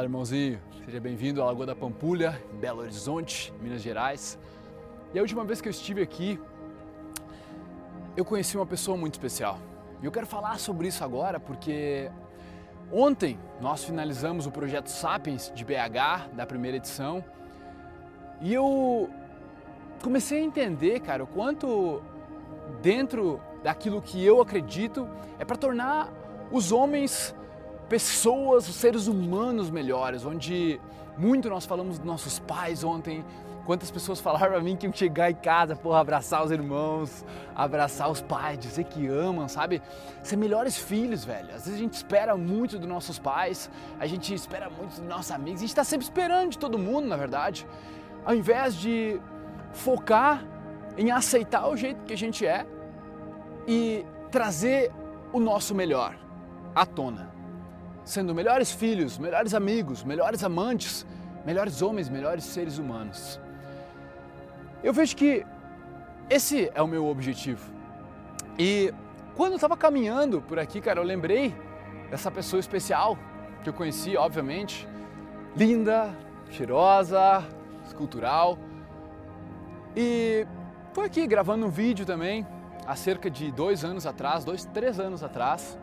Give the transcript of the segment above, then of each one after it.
Fala, irmãozinho. Seja bem-vindo à Lagoa da Pampulha, Belo Horizonte, Minas Gerais. E a última vez que eu estive aqui, eu conheci uma pessoa muito especial. E eu quero falar sobre isso agora porque ontem nós finalizamos o projeto Sapiens de BH, da primeira edição, e eu comecei a entender, cara, o quanto dentro daquilo que eu acredito é para tornar os homens pessoas, os seres humanos melhores, onde muito nós falamos dos nossos pais ontem, quantas pessoas falaram a mim que iam chegar em casa, porra, abraçar os irmãos, abraçar os pais, dizer que amam, sabe? Ser melhores filhos, velho. Às vezes a gente espera muito dos nossos pais, a gente espera muito dos nossos amigos, a gente está sempre esperando de todo mundo, na verdade. Ao invés de focar em aceitar o jeito que a gente é e trazer o nosso melhor à tona sendo melhores filhos, melhores amigos, melhores amantes, melhores homens, melhores seres humanos. Eu vejo que esse é o meu objetivo. E quando eu estava caminhando por aqui, cara, eu lembrei dessa pessoa especial que eu conheci, obviamente, linda, cheirosa, escultural. E foi aqui gravando um vídeo também, há cerca de dois anos atrás, dois, três anos atrás.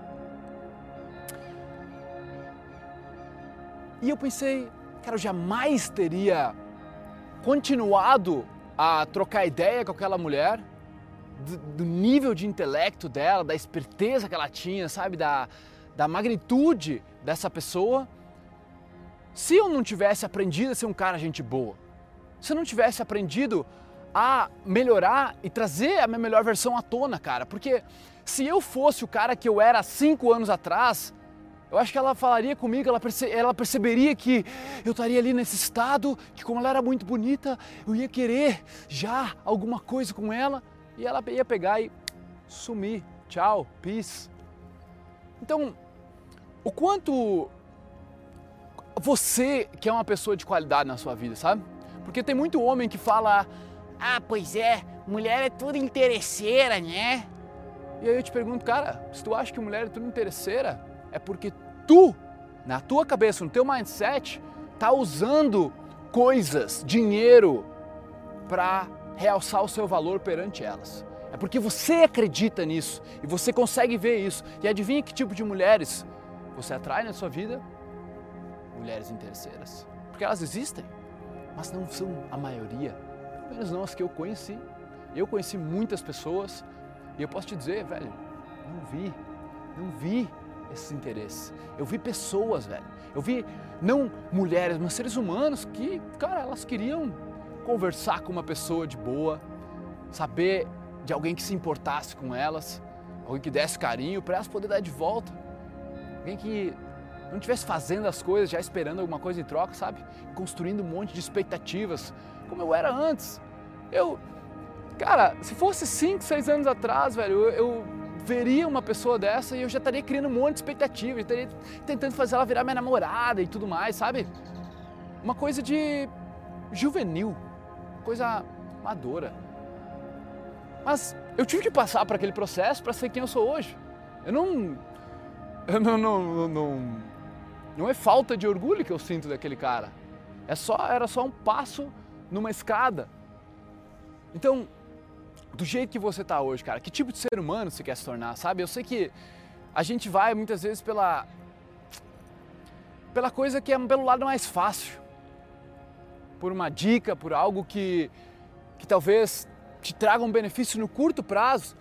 E eu pensei, cara, eu jamais teria continuado a trocar ideia com aquela mulher, do, do, nível de intelecto dela, da esperteza que ela tinha, sabe, da, da magnitude dessa pessoa, se eu não tivesse aprendido a ser um cara gente boa, se eu não tivesse aprendido a melhorar e trazer a minha melhor versão à tona, cara, porque se eu fosse o cara que eu era cinco anos atrás, eu acho que ela falaria comigo, ela, perce ela perceberia que eu estaria ali nesse estado, que como ela era muito bonita, eu ia querer já alguma coisa com ela e ela ia pegar e sumir. Tchau, peace. Então, o quanto você que é uma pessoa de qualidade na sua vida, sabe? Porque tem muito homem que fala, ah, pois é, mulher é tudo interesseira, né? E aí eu te pergunto, cara, se tu acha que mulher é tudo interesseira, é porque tu, na tua cabeça, no teu mindset, tá usando coisas, dinheiro para realçar o seu valor perante elas. É porque você acredita nisso e você consegue ver isso. E adivinha que tipo de mulheres você atrai na sua vida? Mulheres interesseiras. Porque elas existem, mas não são a maioria. Pelo menos não as que eu conheci. Eu conheci muitas pessoas e eu posso te dizer, velho, não vi, não vi esses interesses. Eu vi pessoas, velho. Eu vi não mulheres, mas seres humanos que, cara, elas queriam conversar com uma pessoa de boa, saber de alguém que se importasse com elas, alguém que desse carinho para elas poder dar de volta. Alguém que não estivesse fazendo as coisas já esperando alguma coisa em troca, sabe? Construindo um monte de expectativas, como eu era antes. Eu, cara, se fosse 5, 6 anos atrás, velho, eu, eu veria uma pessoa dessa e eu já estaria criando um monte de expectativa, estaria tentando fazer ela virar minha namorada e tudo mais, sabe? Uma coisa de juvenil, coisa madura. Mas eu tive que passar por aquele processo para ser quem eu sou hoje. Eu não, eu não, não, não, não é falta de orgulho que eu sinto daquele cara. É só, era só um passo numa escada. Então, do jeito que você está hoje, cara. Que tipo de ser humano você quer se tornar, sabe? Eu sei que a gente vai muitas vezes pela pela coisa que é pelo lado mais fácil. Por uma dica, por algo que que talvez te traga um benefício no curto prazo,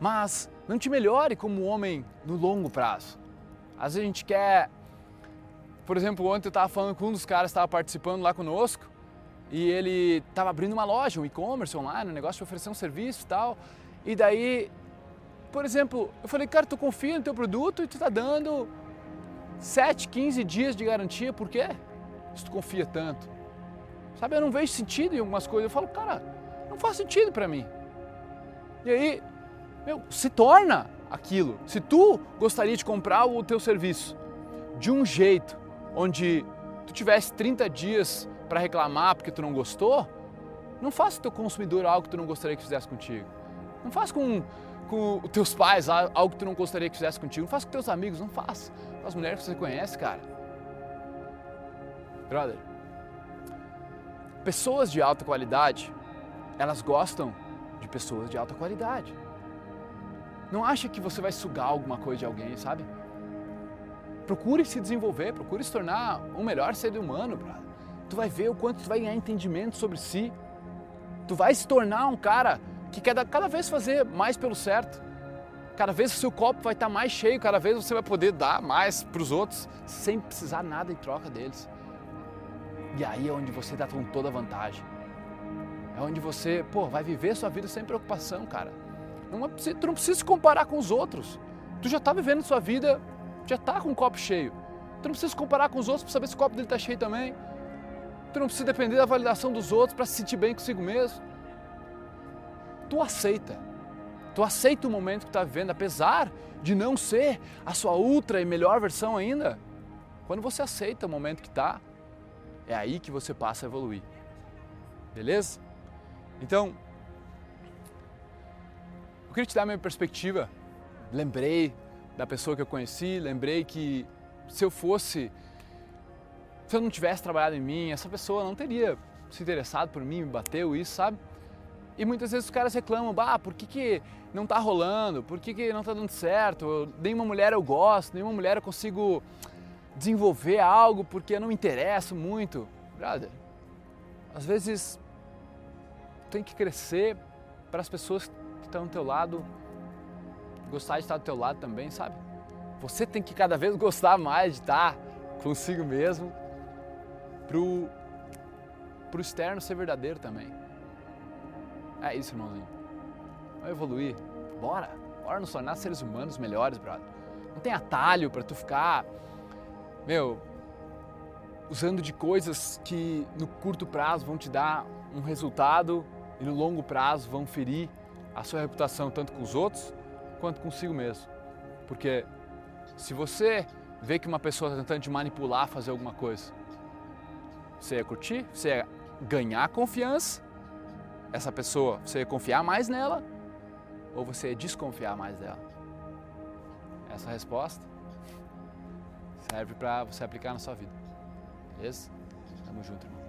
mas não te melhore como homem no longo prazo. Às vezes a gente quer, por exemplo, ontem eu estava falando com um dos caras que estava participando lá conosco, e ele estava abrindo uma loja, um e-commerce online, um negócio de oferecer um serviço e tal. E daí, por exemplo, eu falei, cara, tu confia no teu produto e tu está dando 7, 15 dias de garantia, por quê? Se tu confia tanto. Sabe, eu não vejo sentido em algumas coisas. Eu falo, cara, não faz sentido para mim. E aí, meu, se torna aquilo. Se tu gostaria de comprar o teu serviço de um jeito onde tu tivesse 30 dias para reclamar porque tu não gostou, não faça o teu consumidor algo que tu não gostaria que fizesse contigo. Não faça com, com os teus pais algo que tu não gostaria que fizesse contigo. Não faça com teus amigos, não faça. Com as mulheres que você conhece, cara. Brother, pessoas de alta qualidade, elas gostam de pessoas de alta qualidade. Não acha que você vai sugar alguma coisa de alguém, sabe? Procure se desenvolver, procure se tornar um melhor ser humano, brother. Tu vai ver o quanto tu vai ganhar entendimento sobre si. Tu vai se tornar um cara que quer cada vez fazer mais pelo certo. Cada vez o seu copo vai estar mais cheio, cada vez você vai poder dar mais para os outros sem precisar nada em troca deles. E aí é onde você dá com toda a vantagem. É onde você, pô, vai viver sua vida sem preocupação, cara. Não é, tu não precisa se comparar com os outros. Tu já está vivendo sua vida já está com o copo cheio. Tu não precisa se comparar com os outros para saber se o copo dele está cheio também. Tu não precisa depender da validação dos outros para se sentir bem consigo mesmo. Tu aceita. Tu aceita o momento que está vivendo, apesar de não ser a sua ultra e melhor versão ainda. Quando você aceita o momento que está, é aí que você passa a evoluir. Beleza? Então, eu queria te dar a minha perspectiva. Lembrei da pessoa que eu conheci, lembrei que se eu fosse, se eu não tivesse trabalhado em mim, essa pessoa não teria se interessado por mim, me bateu isso, sabe? E muitas vezes os caras reclamam, bah, por que, que não tá rolando? Por que, que não tá dando certo? Nenhuma mulher eu gosto, nenhuma mulher eu consigo desenvolver algo porque eu não me interesso muito. Brother, às vezes tem que crescer para as pessoas que estão do teu lado gostar de estar do teu lado também, sabe? Você tem que cada vez gostar mais de estar consigo mesmo pro, pro externo ser verdadeiro também. É isso, irmãozinho. Vai evoluir. Bora. Bora nos tornar seres humanos melhores, brother. Não tem atalho para tu ficar, meu, usando de coisas que no curto prazo vão te dar um resultado e no longo prazo vão ferir a sua reputação tanto com os outros quanto consigo mesmo. Porque se você vê que uma pessoa está tentando te manipular a fazer alguma coisa, você ia curtir, você ia ganhar confiança, essa pessoa, você ia confiar mais nela ou você ia desconfiar mais dela? Essa resposta serve para você aplicar na sua vida. Beleza? Tamo junto, irmão.